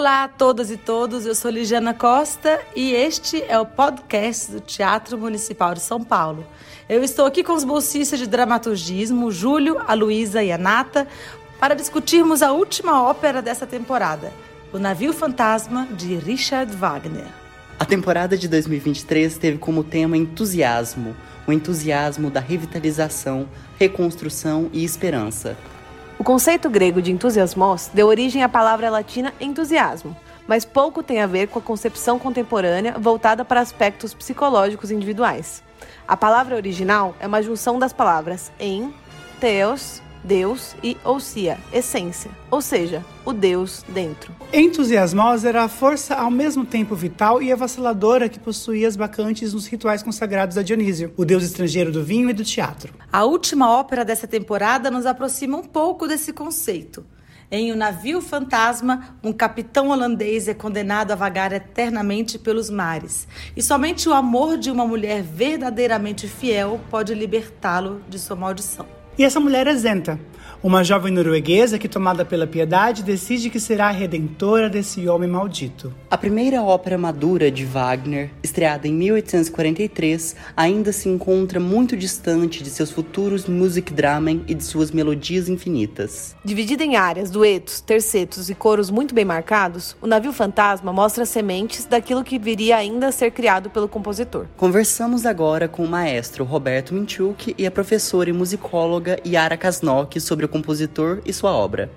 Olá a todas e todos, eu sou Ligiana Costa e este é o podcast do Teatro Municipal de São Paulo. Eu estou aqui com os bolsistas de dramaturgismo, Júlio, a Luísa e a Nata, para discutirmos a última ópera dessa temporada, O Navio Fantasma, de Richard Wagner. A temporada de 2023 teve como tema entusiasmo, o entusiasmo da revitalização, reconstrução e esperança. O conceito grego de entusiasmos deu origem à palavra latina entusiasmo, mas pouco tem a ver com a concepção contemporânea voltada para aspectos psicológicos individuais. A palavra original é uma junção das palavras em, teos Deus e ousia, essência, ou seja, o Deus dentro. Entusiasmosa era a força ao mesmo tempo vital e avassaladora que possuía as bacantes nos rituais consagrados a Dionísio, o deus estrangeiro do vinho e do teatro. A última ópera dessa temporada nos aproxima um pouco desse conceito. Em O Navio Fantasma, um capitão holandês é condenado a vagar eternamente pelos mares, e somente o amor de uma mulher verdadeiramente fiel pode libertá-lo de sua maldição. E essa mulher é Zenta, uma jovem norueguesa que, tomada pela piedade, decide que será a redentora desse homem maldito. A primeira ópera madura de Wagner, estreada em 1843, ainda se encontra muito distante de seus futuros music dramen e de suas melodias infinitas. Dividida em áreas, duetos, tercetos e coros muito bem marcados, o Navio Fantasma mostra sementes daquilo que viria ainda a ser criado pelo compositor. Conversamos agora com o maestro Roberto Minchuk e a professora e musicóloga Yara Kasnok sobre o compositor e sua obra.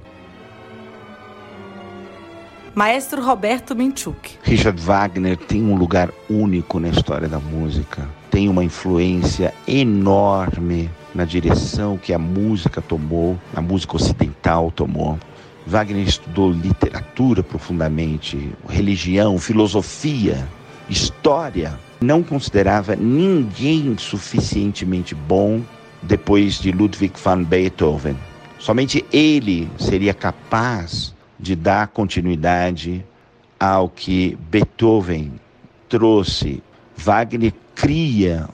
Maestro Roberto Minchuk. Richard Wagner tem um lugar único na história da música. Tem uma influência enorme na direção que a música tomou, a música ocidental tomou. Wagner estudou literatura profundamente, religião, filosofia, história. Não considerava ninguém suficientemente bom depois de Ludwig van Beethoven. Somente ele seria capaz de dar continuidade ao que Beethoven trouxe. Wagner cria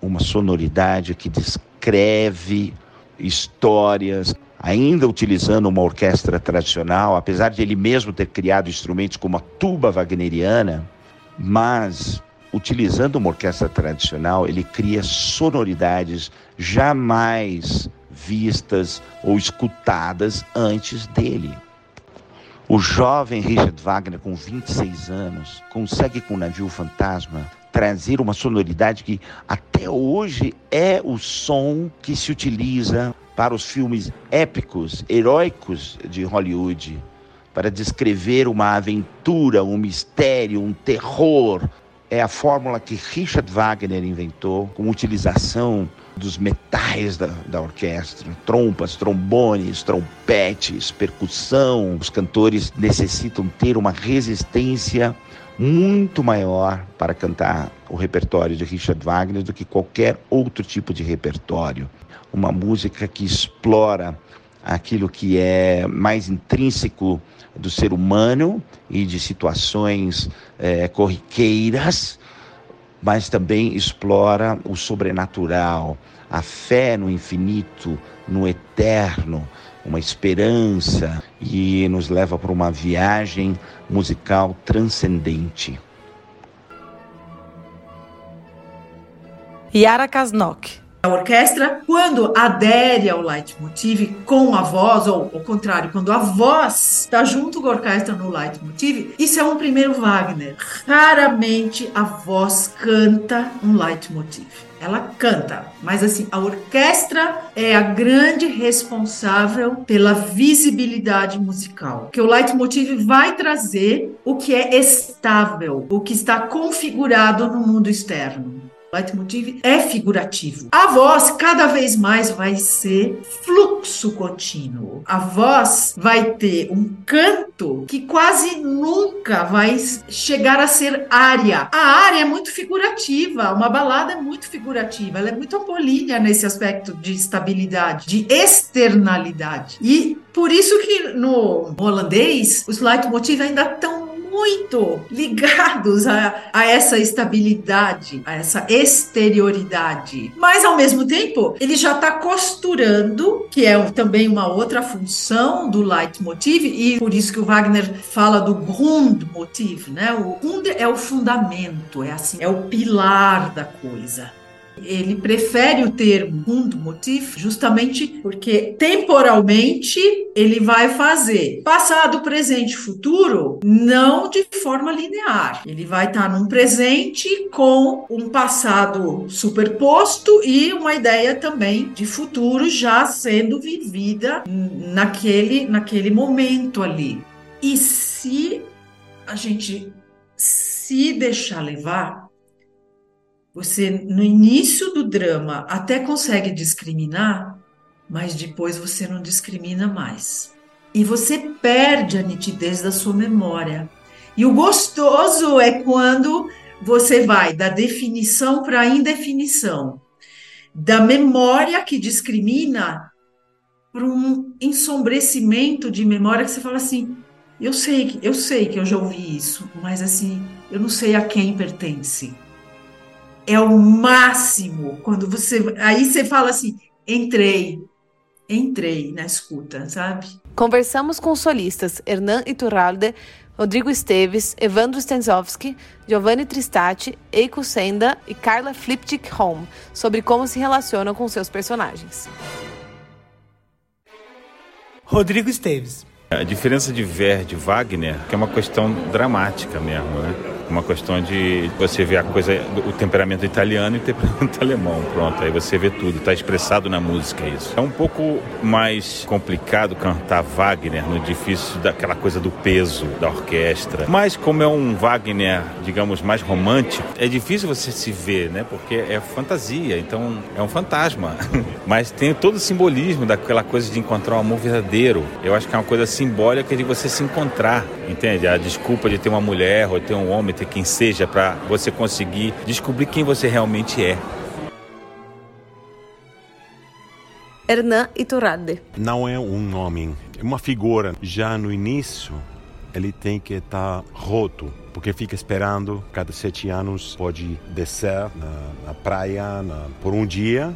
uma sonoridade que descreve histórias, ainda utilizando uma orquestra tradicional, apesar de ele mesmo ter criado instrumentos como a tuba wagneriana, mas utilizando uma orquestra tradicional, ele cria sonoridades jamais vistas ou escutadas antes dele. O jovem Richard Wagner, com 26 anos, consegue com o navio fantasma trazer uma sonoridade que até hoje é o som que se utiliza para os filmes épicos, heróicos de Hollywood, para descrever uma aventura, um mistério, um terror. É a fórmula que Richard Wagner inventou, com utilização dos metais da, da orquestra, trompas, trombones, trompetes, percussão. Os cantores necessitam ter uma resistência muito maior para cantar o repertório de Richard Wagner do que qualquer outro tipo de repertório. Uma música que explora aquilo que é mais intrínseco do ser humano e de situações é, corriqueiras mas também explora o sobrenatural, a fé no infinito, no eterno, uma esperança e nos leva para uma viagem musical transcendente. Yara Kasnok a orquestra, quando adere ao leitmotiv com a voz, ou ao contrário, quando a voz está junto com a orquestra no leitmotiv, isso é um primeiro Wagner. Raramente a voz canta um leitmotiv. Ela canta, mas assim, a orquestra é a grande responsável pela visibilidade musical. Que o leitmotiv vai trazer o que é estável, o que está configurado no mundo externo leitmotiv é figurativo. A voz cada vez mais vai ser fluxo contínuo. A voz vai ter um canto que quase nunca vai chegar a ser área. A área é muito figurativa, uma balada é muito figurativa, ela é muito apolínea nesse aspecto de estabilidade, de externalidade. E por isso que no holandês os leitmotiv ainda estão muito ligados a, a essa estabilidade, a essa exterioridade. Mas, ao mesmo tempo, ele já está costurando, que é também uma outra função do leitmotiv, e por isso que o Wagner fala do Grundmotiv, né? O Grund é o fundamento, é assim, é o pilar da coisa. Ele prefere o termo motif justamente porque temporalmente ele vai fazer passado, presente, futuro, não de forma linear. Ele vai estar num presente com um passado superposto e uma ideia também de futuro já sendo vivida naquele, naquele momento ali. E se a gente se deixar levar, você, no início do drama, até consegue discriminar, mas depois você não discrimina mais. E você perde a nitidez da sua memória. E o gostoso é quando você vai da definição para a indefinição, da memória que discrimina para um ensombrecimento de memória que você fala assim: eu sei, eu sei que eu já ouvi isso, mas assim, eu não sei a quem pertence é o máximo. Quando você. Aí você fala assim: entrei, entrei na escuta, sabe? Conversamos com solistas Hernan Iturralde, Rodrigo Esteves, Evandro Stenzowski, Giovanni Tristati, Eiko Senda e Carla Fliptic Home sobre como se relacionam com seus personagens. Rodrigo Esteves. A diferença de Verdi e Wagner é uma questão dramática mesmo, né? Uma questão de você ver a coisa, o temperamento italiano e o temperamento alemão. Pronto, aí você vê tudo, está expressado na música isso. É um pouco mais complicado cantar Wagner no difícil daquela coisa do peso da orquestra. Mas como é um Wagner, digamos, mais romântico, é difícil você se ver, né? Porque é fantasia, então é um fantasma. Mas tem todo o simbolismo daquela coisa de encontrar um amor verdadeiro. Eu acho que é uma coisa simbólica de você se encontrar, entende? A desculpa de ter uma mulher ou ter um homem quem seja, para você conseguir descobrir quem você realmente é. Hernan Iturralde. Não é um homem, é uma figura. Já no início, ele tem que estar roto, porque fica esperando, cada sete anos pode descer na, na praia na, por um dia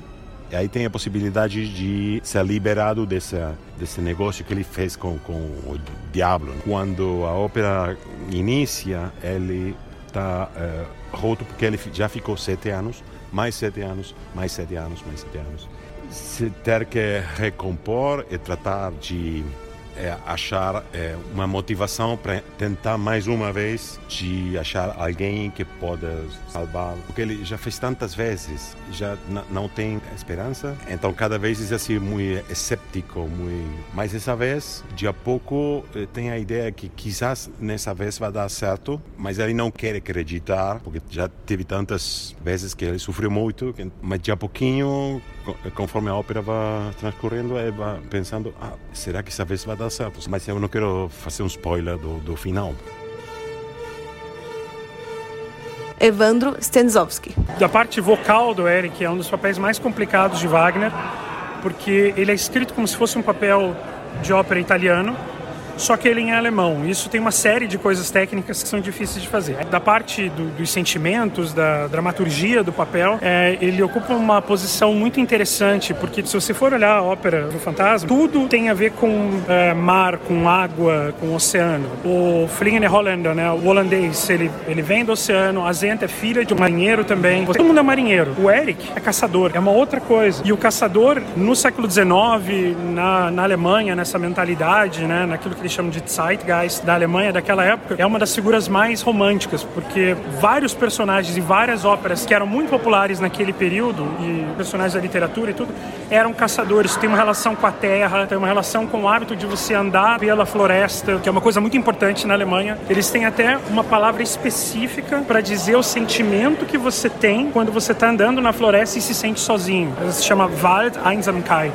e aí tem a possibilidade de ser liberado desse, desse negócio que ele fez com, com o Diablo. Quando a ópera inicia, ele está é, roto porque ele já ficou sete anos, mais sete anos, mais sete anos, mais sete anos. Se ter que recompor e tratar de é, achar é, uma motivação para tentar mais uma vez de achar alguém que pode salvá-lo. Porque ele já fez tantas vezes, já não tem esperança. Então cada vez é assim muito escéptico, muito... mas essa vez, de a pouco, eh, tem a ideia que quizás nessa vez vai dar certo, mas ele não quer acreditar, porque já teve tantas vezes que ele sofreu muito, mas de a pouquinho, conforme a ópera vai transcorrendo, ele vai pensando, ah, será que essa vez vai dar certo, mas eu não quero fazer um spoiler do, do final. Evandro Stenzowski. Da parte vocal do Eric é um dos papéis mais complicados de Wagner, porque ele é escrito como se fosse um papel de ópera italiano, só que ele em alemão. Isso tem uma série de coisas técnicas que são difíceis de fazer. Da parte do, dos sentimentos, da dramaturgia do papel, é, ele ocupa uma posição muito interessante, porque se você for olhar a ópera do Fantasma, tudo tem a ver com é, mar, com água, com oceano. O Fliegen Holländer, né, o holandês, ele, ele vem do oceano, a Zenta é filha de um marinheiro também. Todo mundo é marinheiro. O Eric é caçador, é uma outra coisa. E o caçador, no século XIX, na, na Alemanha, nessa mentalidade, né, naquilo que ele chamam de Zeitgeist da Alemanha daquela época, é uma das figuras mais românticas, porque vários personagens e várias óperas que eram muito populares naquele período, e personagens da literatura e tudo, eram caçadores. Tem uma relação com a terra, tem uma relação com o hábito de você andar pela floresta, que é uma coisa muito importante na Alemanha. Eles têm até uma palavra específica para dizer o sentimento que você tem quando você está andando na floresta e se sente sozinho. Ela se chama Wald Einsamkeit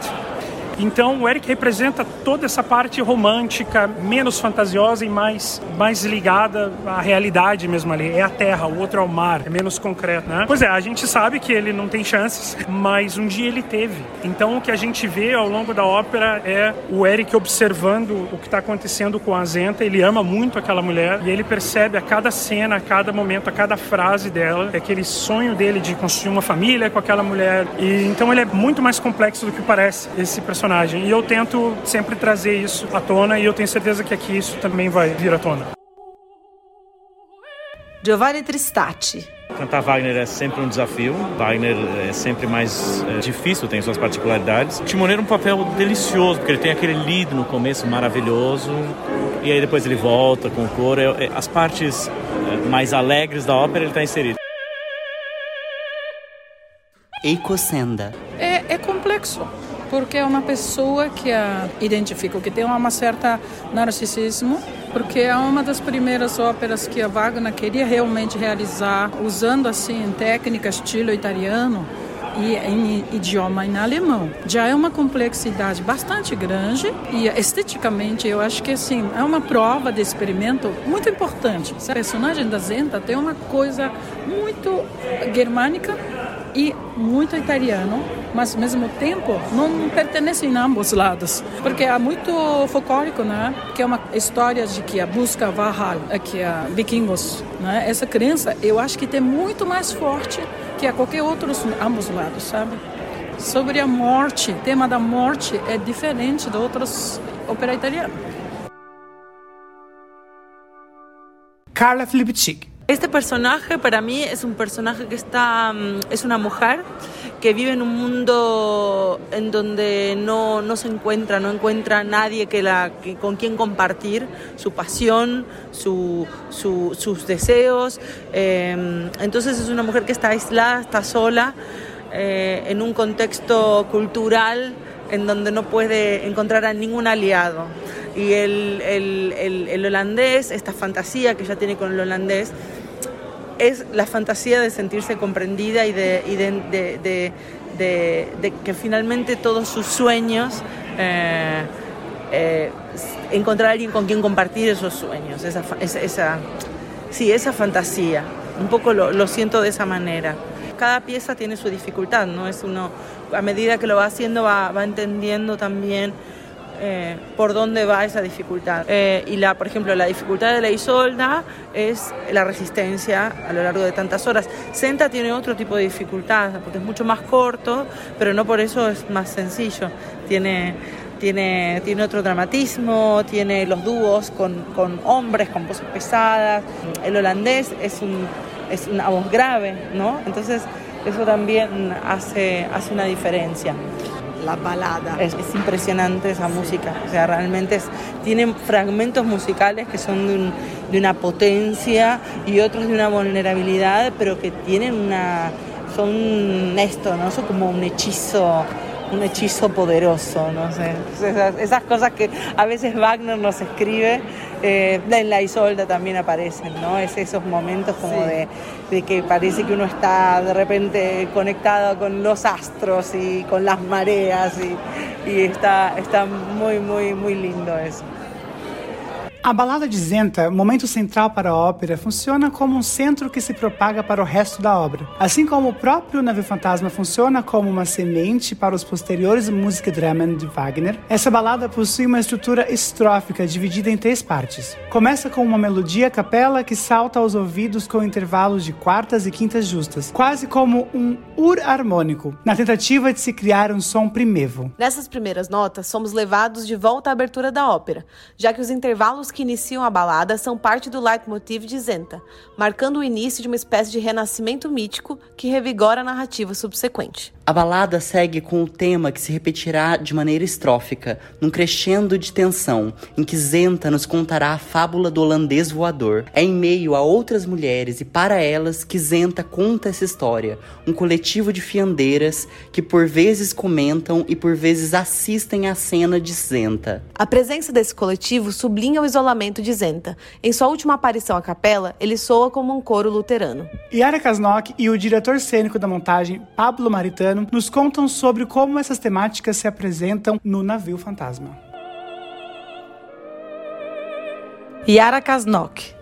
Então o Eric representa toda essa parte romântica, menos fantasiosa e mais, mais ligada à realidade mesmo ali. É a terra, o outro é o mar, é menos concreto, né? Pois é, a gente sabe que ele não tem chances, mas um dia ele teve. Então o que a gente vê ao longo da ópera é o Eric observando o que está acontecendo com a Zenta. Ele ama muito aquela mulher e ele percebe a cada cena, a cada momento, a cada frase dela, é aquele sonho dele de construir uma família com aquela mulher. E então ele é muito mais complexo do que parece esse personagem. E eu tento sempre trazer isso à tona e eu tenho certeza que aqui isso também vai vir à tona. Giovanni Tristati. Cantar Wagner é sempre um desafio. Wagner é sempre mais é, difícil, tem suas particularidades. Timoneiro é um papel delicioso, porque ele tem aquele lido no começo maravilhoso, e aí depois ele volta com o coro. É, é, as partes é, mais alegres da ópera ele está inserido. Eiko Senda. É, é complexo porque é uma pessoa que a identifico que tem uma certa narcisismo, porque é uma das primeiras óperas que a Wagner queria realmente realizar usando assim técnica estilo italiano e em idioma em alemão. Já é uma complexidade bastante grande e esteticamente eu acho que assim é uma prova de experimento muito importante. A personagem da Zenta tem uma coisa muito germânica e muito italiano, mas ao mesmo tempo não pertenecem a ambos lados, porque é muito folclórico, né? Que é uma história de que a busca Valhalla, é que é vikingos, né? Essa crença, eu acho que tem muito mais forte que a qualquer outro ambos lados, sabe? Sobre a morte, o tema da morte é diferente de outras óperas italianas. Carla Filipczyk. Este personaje para mí es un personaje que está, mm, es una mujer que vive en un mundo en donde no, no se encuentra, no encuentra nadie que la, que, con quien compartir su pasión, su, su, sus deseos. Eh, entonces es una mujer que está aislada, está sola, eh, en un contexto cultural en donde no puede encontrar a ningún aliado. Y el, el, el, el, holandés, esta fantasía que ella tiene con el holandés, es la fantasía de sentirse comprendida y de, que finalmente todos sus sueños, eh, eh, encontrar a alguien con quien compartir esos sueños, esa, esa, sí, esa fantasía. Un poco lo, lo siento de esa manera cada pieza tiene su dificultad, ¿no? Es uno, a medida que lo va haciendo, va, va entendiendo también eh, por dónde va esa dificultad. Eh, y la, por ejemplo, la dificultad de la Isolda es la resistencia a lo largo de tantas horas. Senta tiene otro tipo de dificultad, porque es mucho más corto, pero no por eso es más sencillo. Tiene, tiene, tiene otro dramatismo, tiene los dúos con, con hombres, con voces pesadas. El holandés es un es una voz grave, ¿no? Entonces eso también hace, hace una diferencia. La balada. Es, es impresionante esa música, o sea, realmente es, tienen fragmentos musicales que son de, un, de, una potencia y otros de una vulnerabilidad, pero que tienen una, son esto, ¿no? Son como un hechizo un hechizo poderoso, no sé. Esas, esas, cosas que a veces Wagner nos escribe, eh, en la Isolda también aparecen, ¿no? Es esos momentos como sí. de, de, que parece que uno está de repente conectado con los astros y con las mareas y, y está, está muy, muy, muy lindo eso. A balada de Zenta, momento central para a ópera, funciona como um centro que se propaga para o resto da obra. Assim como o próprio Navio Fantasma funciona como uma semente para os posteriores Musikdramen de Wagner, essa balada possui uma estrutura estrófica dividida em três partes. Começa com uma melodia capela que salta aos ouvidos com intervalos de quartas e quintas justas, quase como um ur harmônico, na tentativa de se criar um som primevo. Nessas primeiras notas, somos levados de volta à abertura da ópera, já que os intervalos que iniciam a balada são parte do leitmotiv de Zenta, marcando o início de uma espécie de renascimento mítico que revigora a narrativa subsequente. A balada segue com o tema que se repetirá de maneira estrófica, num crescendo de tensão, em que Zenta nos contará a fábula do holandês voador. É em meio a outras mulheres e para elas que Zenta conta essa história, um coletivo de fiandeiras que por vezes comentam e por vezes assistem à cena de Zenta. A presença desse coletivo sublinha o isolamento Lamento de Zenta. Em sua última aparição à capela, ele soa como um coro luterano. Yara Kasnok e o diretor cênico da montagem, Pablo Maritano, nos contam sobre como essas temáticas se apresentam no Navio Fantasma. Yara Kasnok.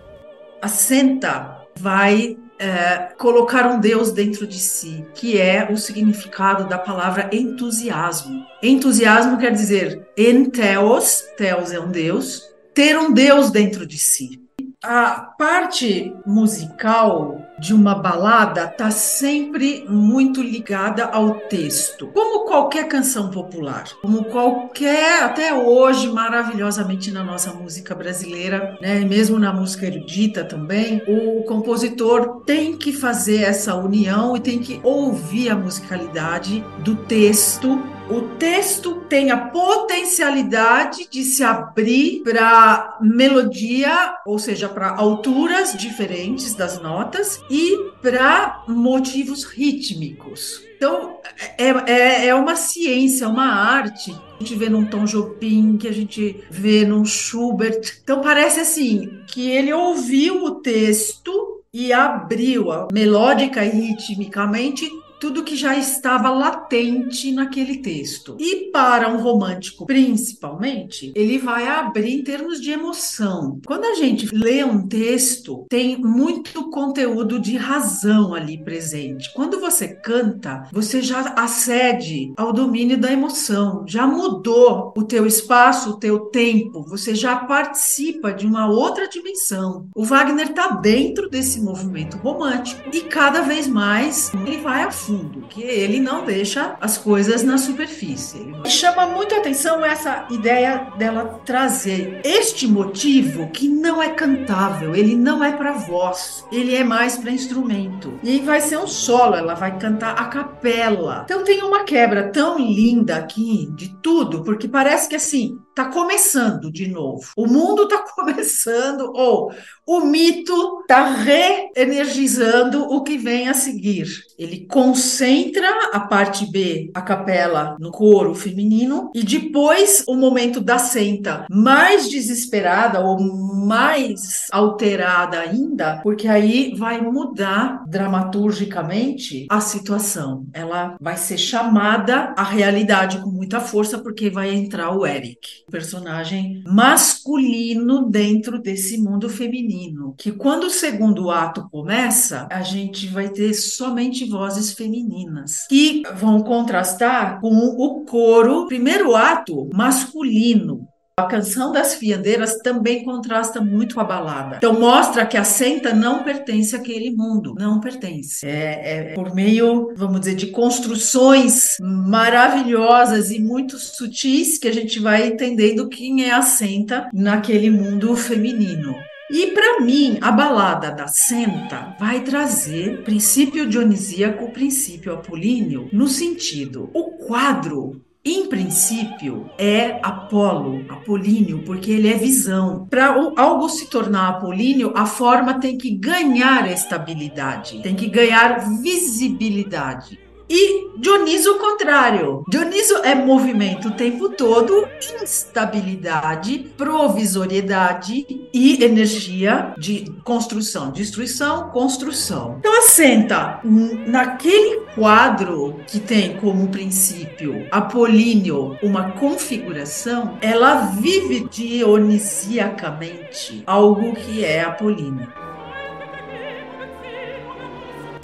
A Senta vai é, colocar um Deus dentro de si, que é o significado da palavra entusiasmo. Entusiasmo quer dizer enteos, teos é um Deus, ter um Deus dentro de si. A parte musical de uma balada está sempre muito ligada ao texto, como qualquer canção popular, como qualquer, até hoje, maravilhosamente na nossa música brasileira, né, mesmo na música erudita também, o compositor tem que fazer essa união e tem que ouvir a musicalidade do texto o texto tem a potencialidade de se abrir para melodia, ou seja, para alturas diferentes das notas e para motivos rítmicos. Então, é, é, é, uma ciência, uma arte. A gente vê num Tom Jobim, que a gente vê num Schubert. Então, parece assim, que ele ouviu o texto e abriu a melódica e ritmicamente tudo que já estava latente naquele texto. E para um romântico, principalmente, ele vai abrir em termos de emoção. Quando a gente lê um texto, tem muito conteúdo de razão ali presente. Quando você canta, você já acede ao domínio da emoção, já mudou o teu espaço, o teu tempo, você já participa de uma outra dimensão. O Wagner está dentro desse movimento romântico e cada vez mais ele vai a fundo que ele não deixa as coisas na superfície. Chama muito atenção essa ideia dela trazer este motivo que não é cantável, ele não é para voz, ele é mais para instrumento. E vai ser um solo, ela vai cantar a capela. Então tem uma quebra tão linda aqui de tudo, porque parece que assim, tá começando de novo. O mundo tá começando, ou o mito tá reenergizando o que vem a seguir. Ele concentra a parte B, a capela, no coro feminino, e depois o momento da senta, mais desesperada ou mais alterada ainda, porque aí vai mudar dramaturgicamente a situação. Ela vai ser chamada à realidade com muita força, porque vai entrar o Eric personagem masculino dentro desse mundo feminino. Que quando o segundo ato começa, a gente vai ter somente vozes femininas que vão contrastar com o coro, primeiro ato masculino, a canção das fiandeiras também contrasta muito com a balada. Então mostra que a senta não pertence àquele mundo, não pertence. É, é, por meio, vamos dizer, de construções maravilhosas e muito sutis que a gente vai entendendo quem é a senta naquele mundo feminino. E para mim, a balada da Senta vai trazer princípio dionisíaco, princípio apolíneo, no sentido, o quadro em princípio, é Apolo, apolíneo, porque ele é visão. Para algo se tornar apolíneo, a forma tem que ganhar estabilidade, tem que ganhar visibilidade. E Dioniso o contrário. Dioniso é movimento o tempo todo, instabilidade, provisoriedade e energia de construção, destruição, construção. Então assenta naquele quadro que tem como princípio apolíneo uma configuração, ela vive dionisiacamente algo que é apolíneo.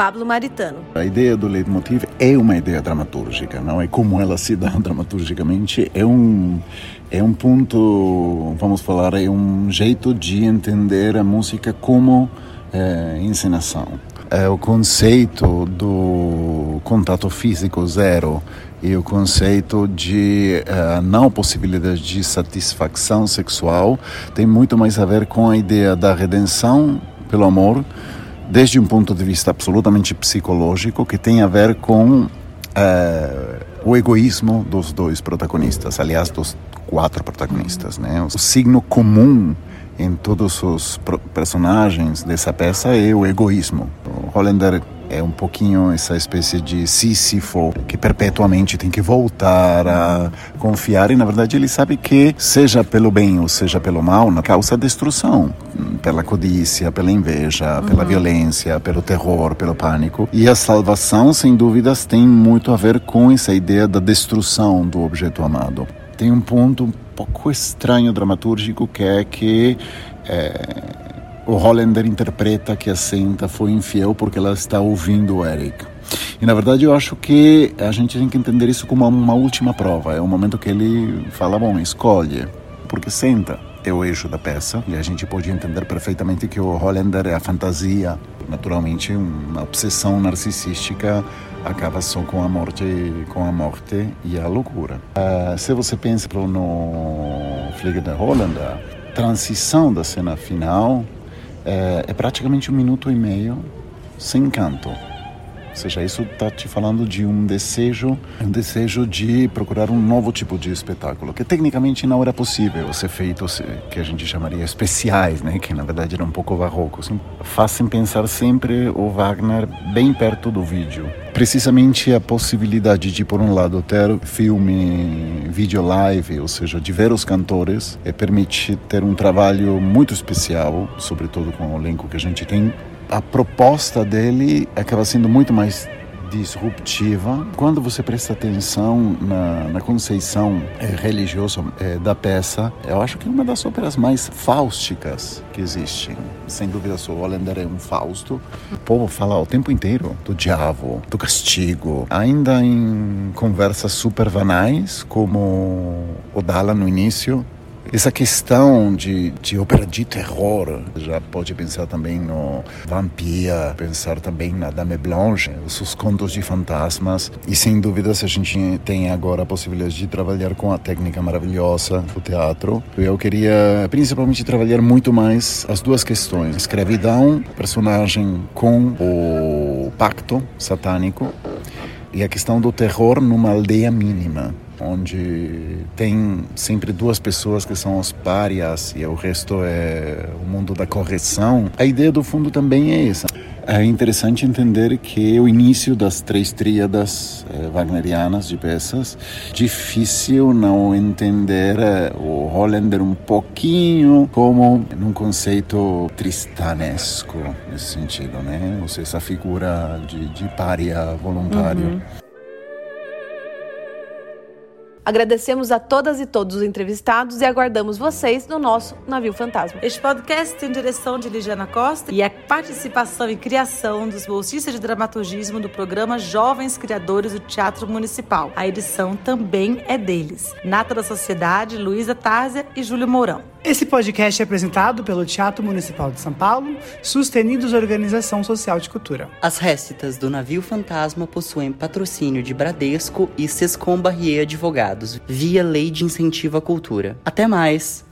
Pablo Maritano. A ideia do leitmotiv é uma ideia dramatúrgica, não é como ela se dá dramaturgicamente, é um é um ponto, vamos falar, é um jeito de entender a música como é, encenação. É o conceito do contato físico zero e o conceito de uh, não possibilidade de satisfação sexual tem muito mais a ver com a ideia da redenção pelo amor desde um ponto de vista absolutamente psicológico, que tem a ver com uh, o egoísmo dos dois protagonistas, aliás, dos quatro protagonistas. Né? O signo comum em todos os personagens dessa peça é o egoísmo. O Hollander é um pouquinho essa espécie de Sísifo que perpetuamente tem que voltar a confiar e na verdade ele sabe que seja pelo bem ou seja pelo mal, na causa destruição, pela codícia, pela inveja, pela uhum. violência, pelo terror, pelo pânico. E a salvação, sem dúvidas, tem muito a ver com essa ideia da destruição do objeto amado. Tem um ponto um pouco estranho dramatúrgico que é que é, o Hollander interpreta que a Senta foi infiel porque ela está ouvindo o Eric. E na verdade eu acho que a gente tem que entender isso como uma última prova. É o momento que ele fala, bom, escolhe, porque senta é o eixo da peça e a gente pode entender perfeitamente que o Hollander é a fantasia, naturalmente uma obsessão narcisística acaba só com a morte, com a morte e a loucura. Uh, se você pensa no Fliegen der Hollander, transição da cena final é, é praticamente um minuto e meio sem canto. Ou seja, isso está te falando de um desejo, um desejo de procurar um novo tipo de espetáculo, que tecnicamente não era possível ser feito, que a gente chamaria especiais, né? que na verdade era um pouco barroco. Assim, fazem pensar sempre o Wagner bem perto do vídeo. Precisamente a possibilidade de, por um lado, ter filme, vídeo live, ou seja, de ver os cantores, e permite ter um trabalho muito especial, sobretudo com o elenco que a gente tem, a proposta dele acaba sendo muito mais disruptiva. Quando você presta atenção na, na conceição é, religiosa é, da peça, eu acho que é uma das óperas mais fáusticas que existem. Sem dúvida, o Hollander é um Fausto. O povo fala o tempo inteiro do diabo, do castigo. Ainda em conversas super banais, como o Dalla no início, essa questão de, de ópera de terror, já pode pensar também no Vampire, pensar também na Dame Blanche, os contos de fantasmas. E sem dúvidas a gente tem agora a possibilidade de trabalhar com a técnica maravilhosa do teatro. Eu queria principalmente trabalhar muito mais as duas questões: escravidão, personagem com o pacto satânico, e a questão do terror numa aldeia mínima onde tem sempre duas pessoas que são os párias e o resto é o mundo da correção. A ideia do fundo também é essa. É interessante entender que o início das três tríadas eh, wagnerianas de peças, difícil não entender eh, o Hollander um pouquinho como num conceito tristanesco nesse sentido, né? Ou seja, essa figura de, de pária voluntário. Uhum. Agradecemos a todas e todos os entrevistados e aguardamos vocês no nosso Navio Fantasma. Este podcast tem direção de Ligiana Costa e a participação e criação dos bolsistas de dramaturgismo do programa Jovens Criadores do Teatro Municipal. A edição também é deles. Nata da Sociedade, Luísa Tárzia e Júlio Mourão. Esse podcast é apresentado pelo Teatro Municipal de São Paulo, sustenidos Organização Social de Cultura. As récitas do Navio Fantasma possuem patrocínio de Bradesco e Sescom Barrier Advogados, via Lei de Incentivo à Cultura. Até mais!